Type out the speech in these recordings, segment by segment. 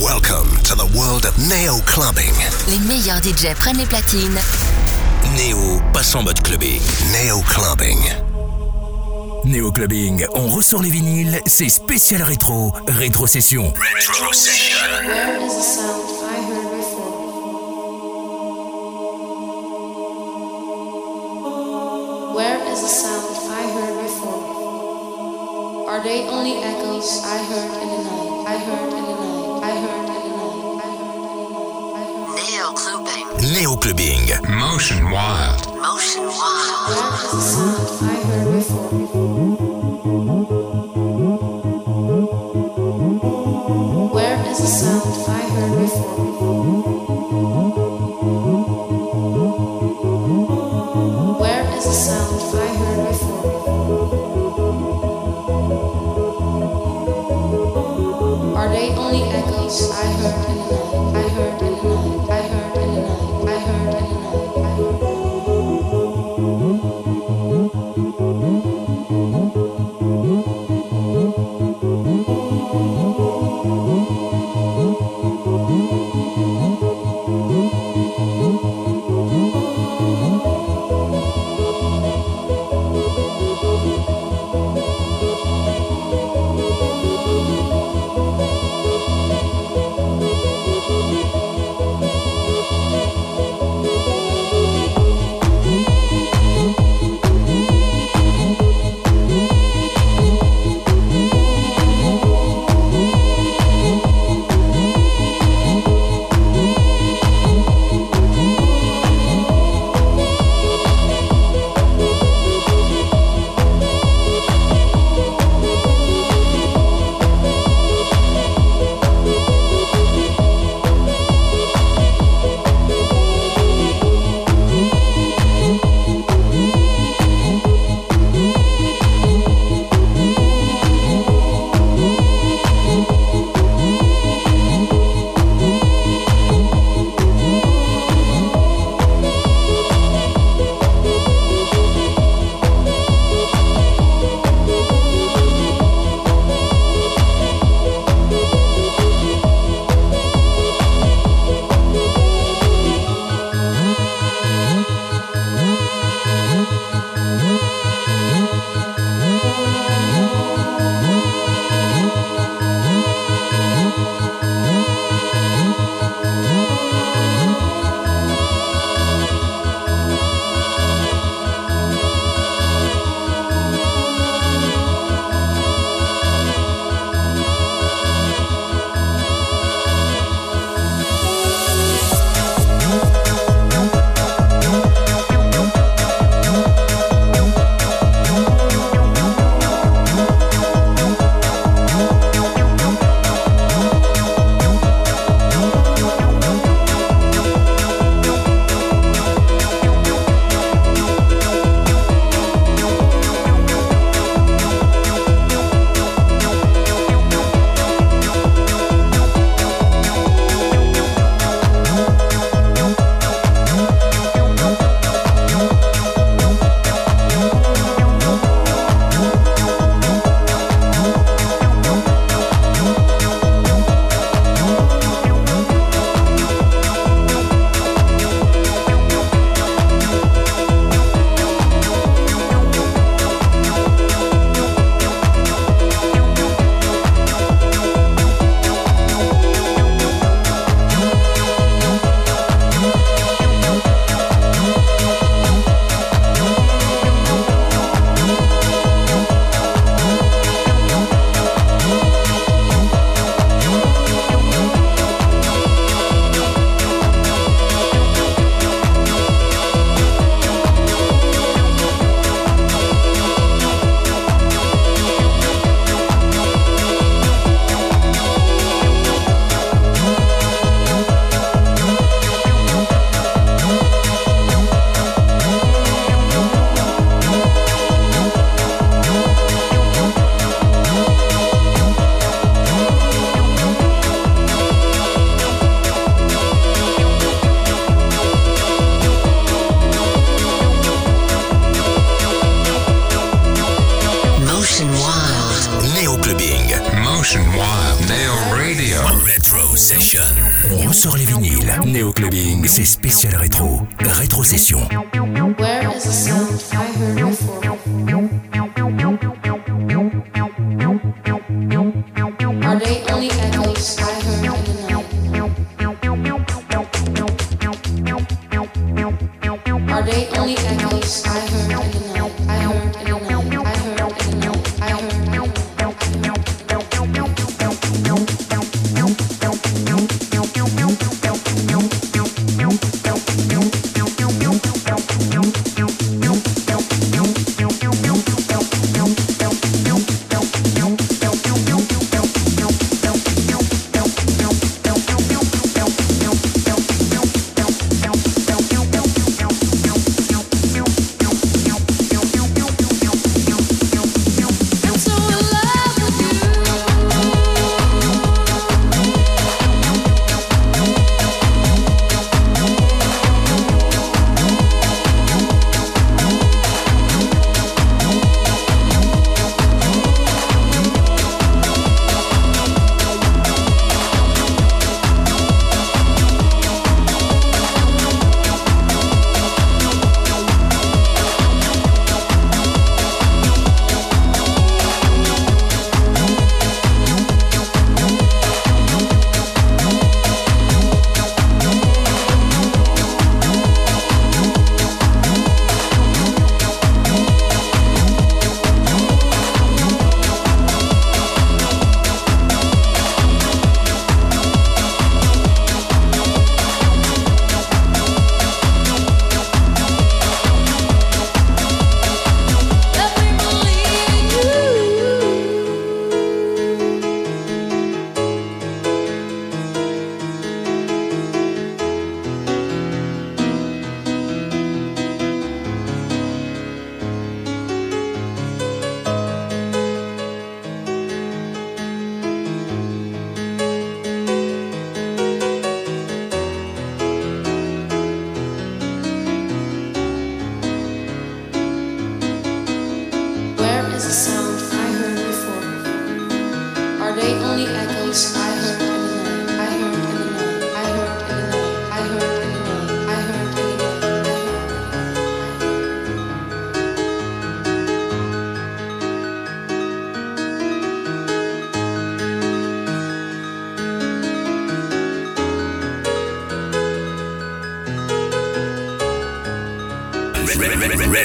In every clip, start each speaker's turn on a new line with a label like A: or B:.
A: Welcome to the world of Neo Clubbing.
B: Les meilleurs DJ prennent les platines.
A: Neo passe en mode clubbing. Neo Clubbing.
C: Neo Clubbing, on ressort les vinyles, c'est spécial rétro, rétro session.
A: Retro Session.
D: Where is the sound I heard before? Where is the sound I heard before? Are they only echoes I heard?
B: Clubbing.
A: Neo Clubbing.
E: Motion Wild.
B: Motion Wild.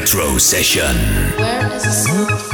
B: Retro Session.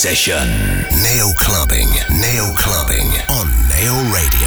F: Session.
C: Neo Clubbing. Neo Clubbing on Neo Radio.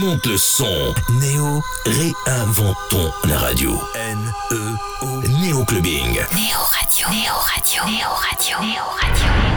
C: Monte le son. Néo, réinventons la radio. N-E-O. Néo Clubbing.
G: Néo Radio. Néo Radio. Néo Radio. Néo Radio.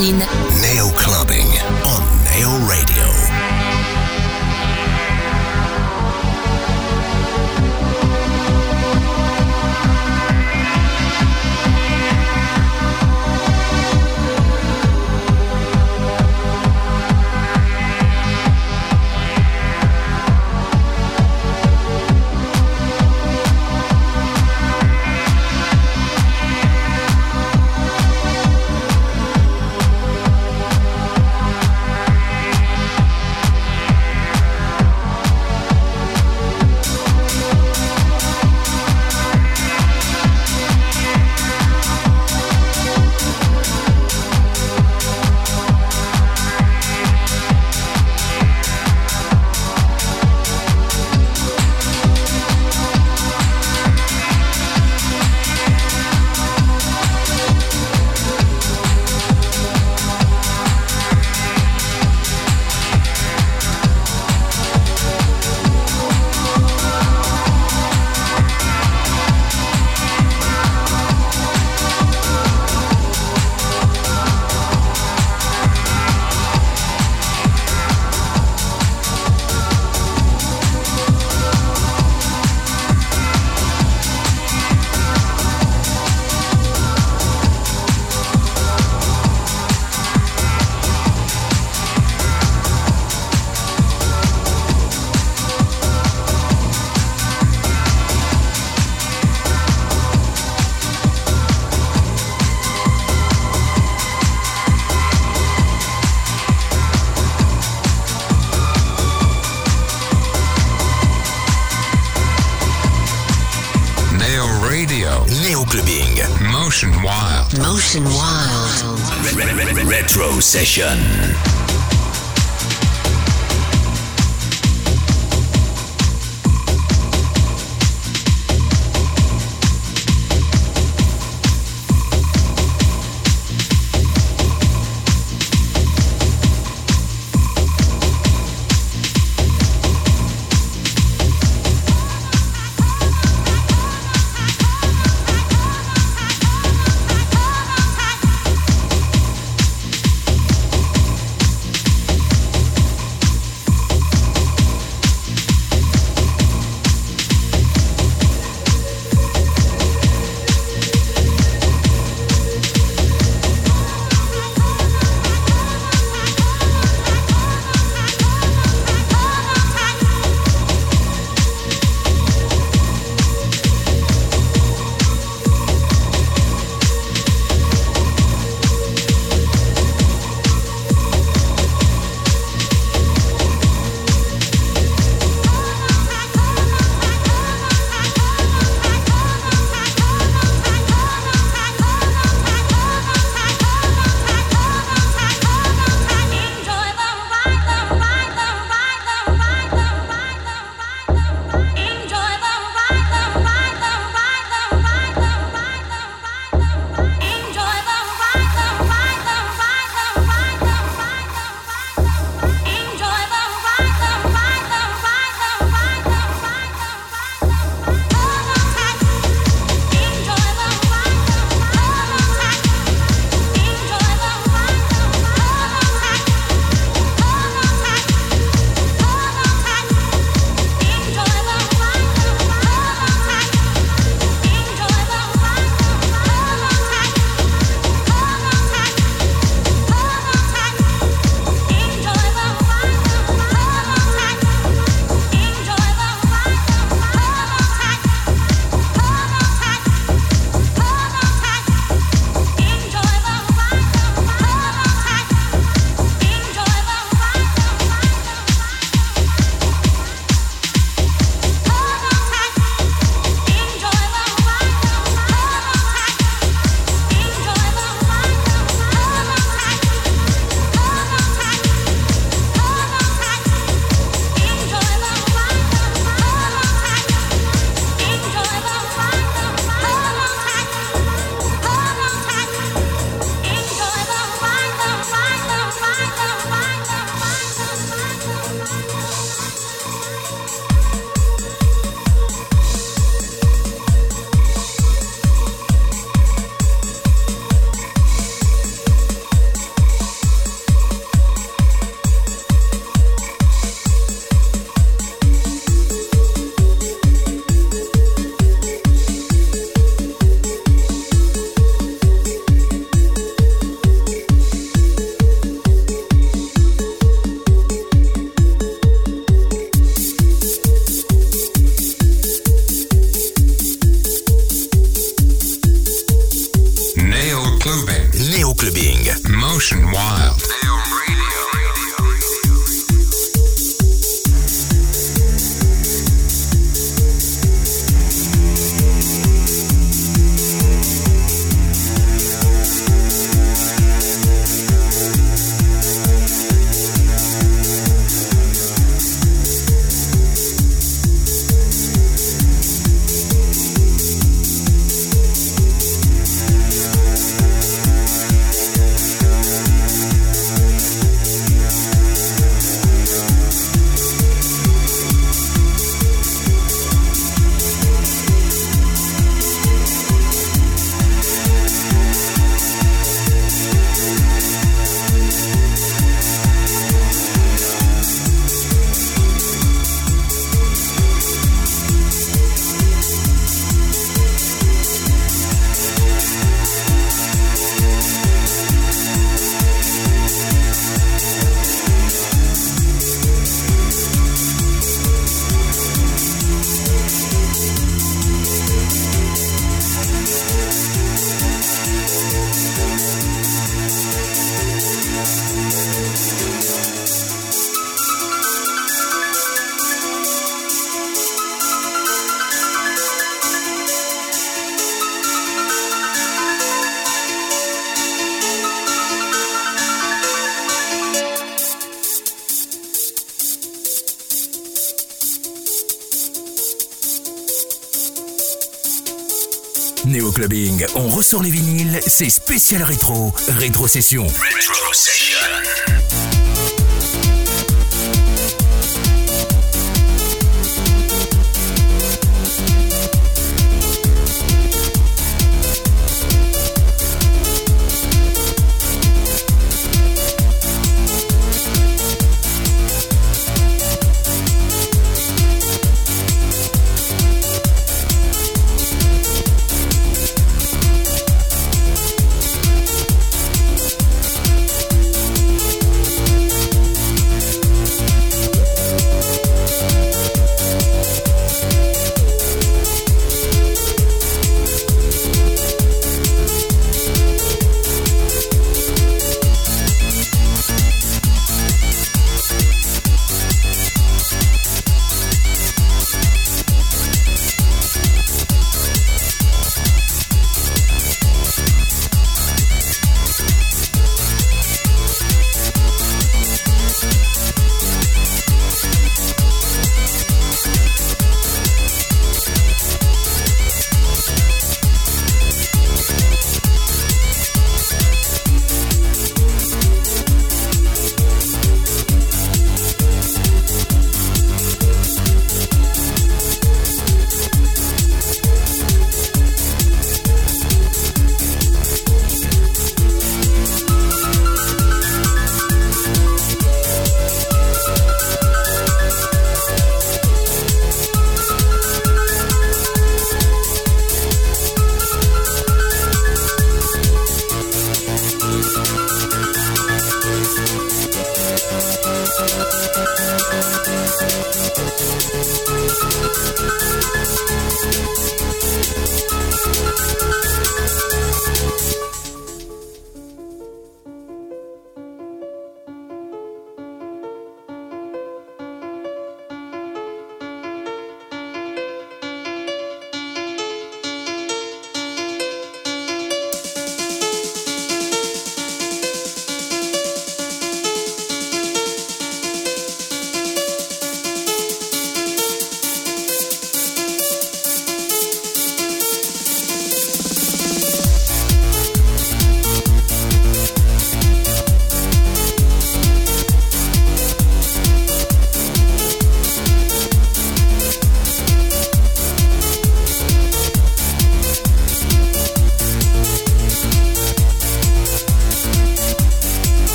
H: Neoquina.
E: Neo session.
C: On ressort les vinyles, c'est spécial rétro, rétrocession. Rétrocession.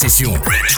I: Session.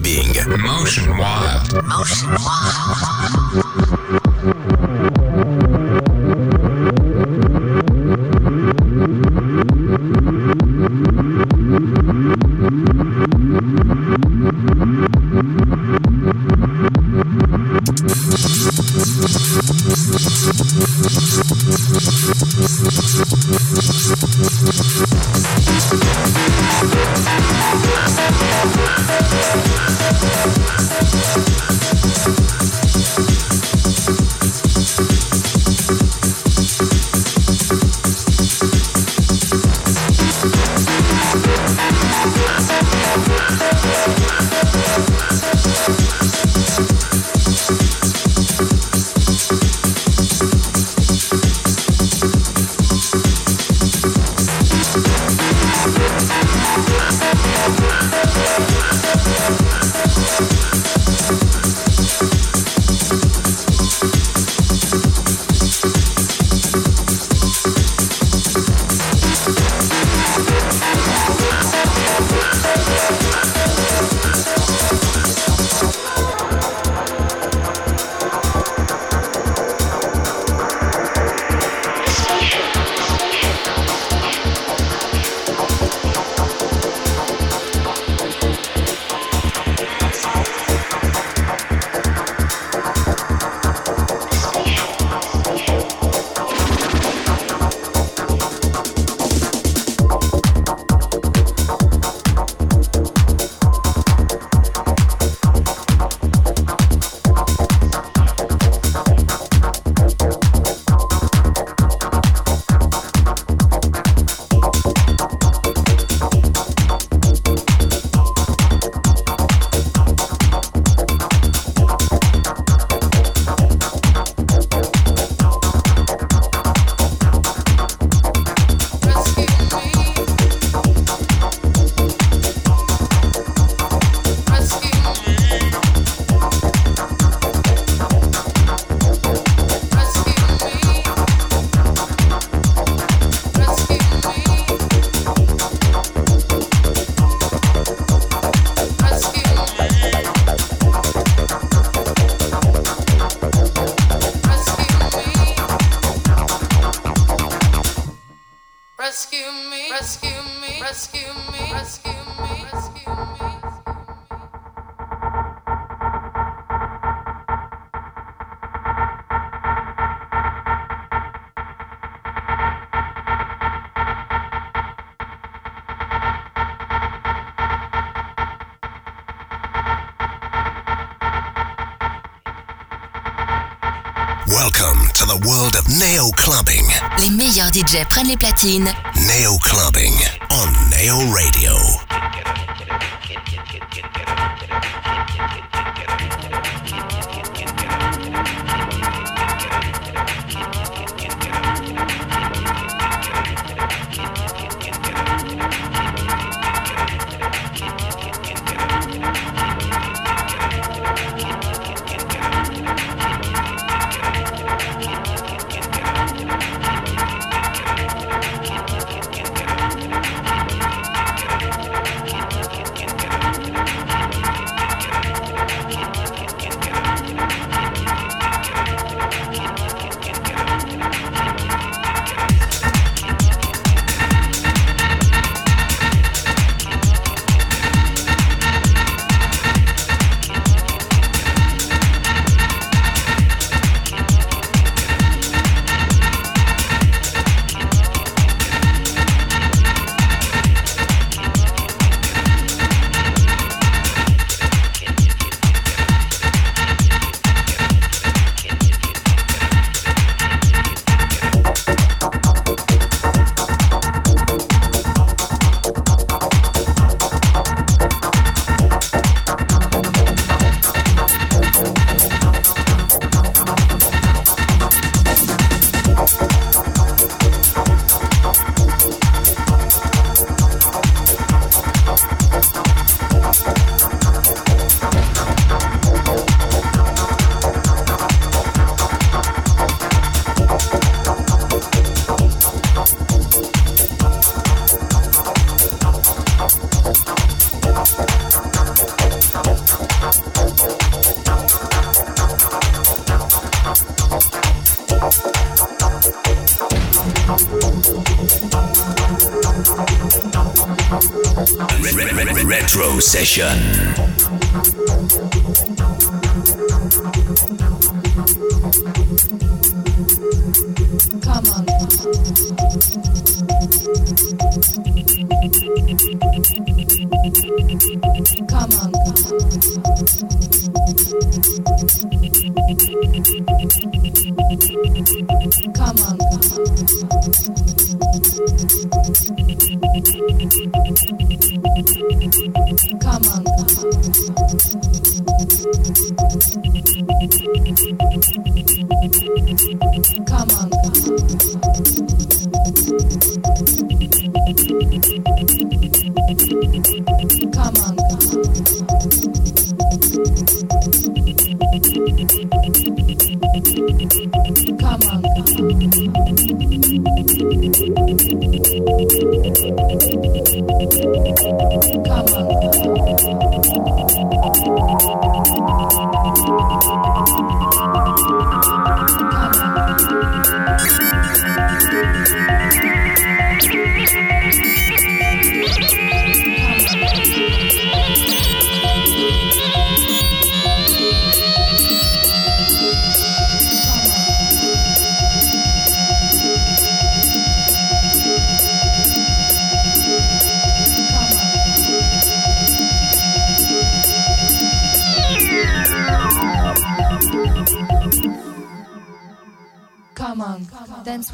A: Clubbing.
I: Motion Wild.
B: Motion Wild. Les meilleurs DJ prennent les platines.
A: Neo Clubbing on Neo Radio.
J: Retro Session.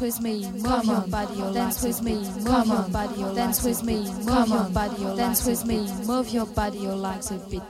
K: With me, move your body, dance with me, move your body, dance with me, move your body, dance with me, move your body, your legs a bit.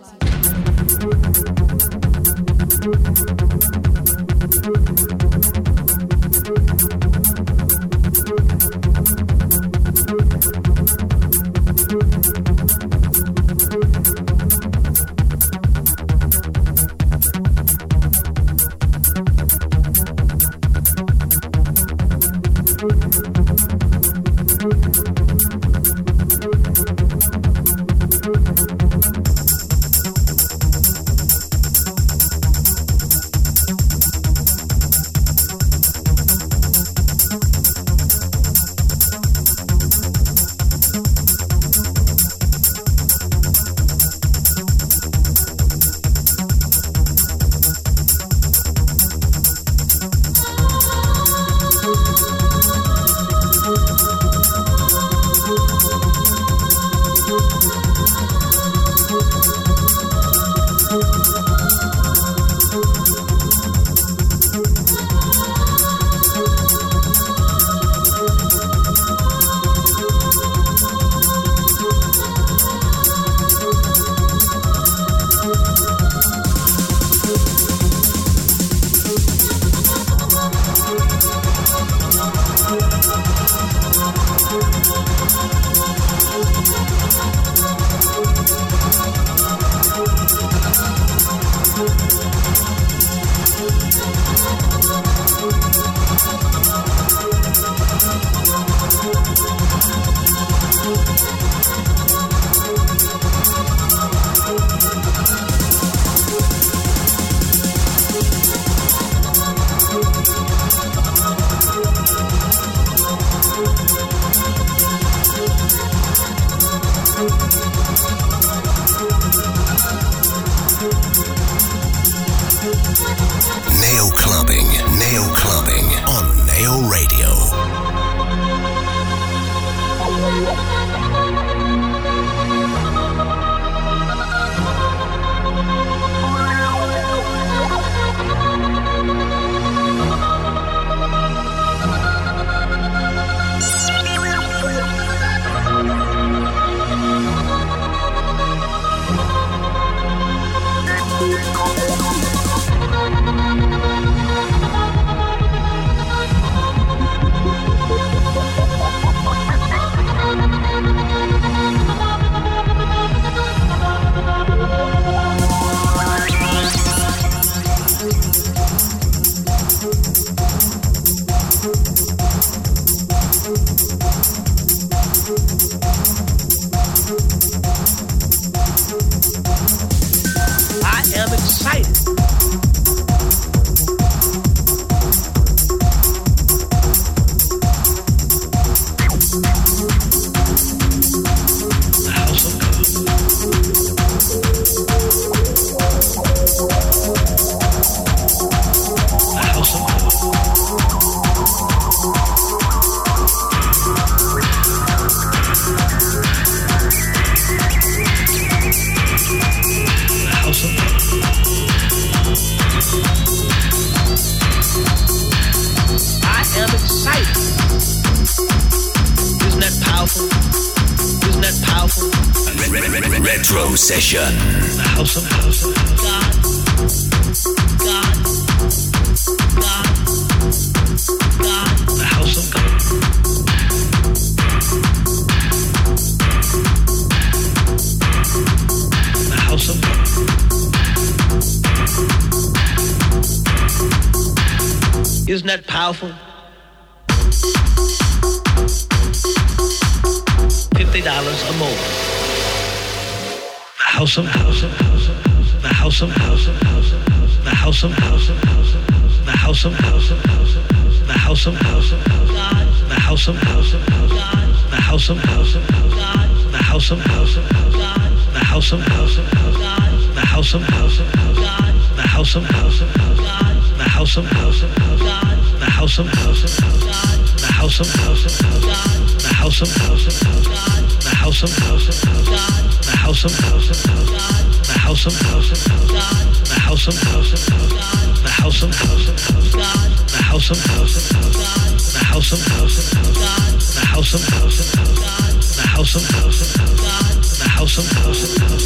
L: House of house of God the house of house of God the house of house of God the house of house of God the house of house of God the house of house of God the house of house of God the house of house of God the house of house of God the house of house of God the house of house of God the house of house of God the house of house of God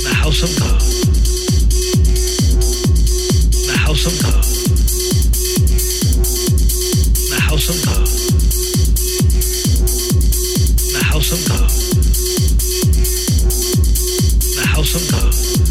L: the house of God the house of God house of God. The house of God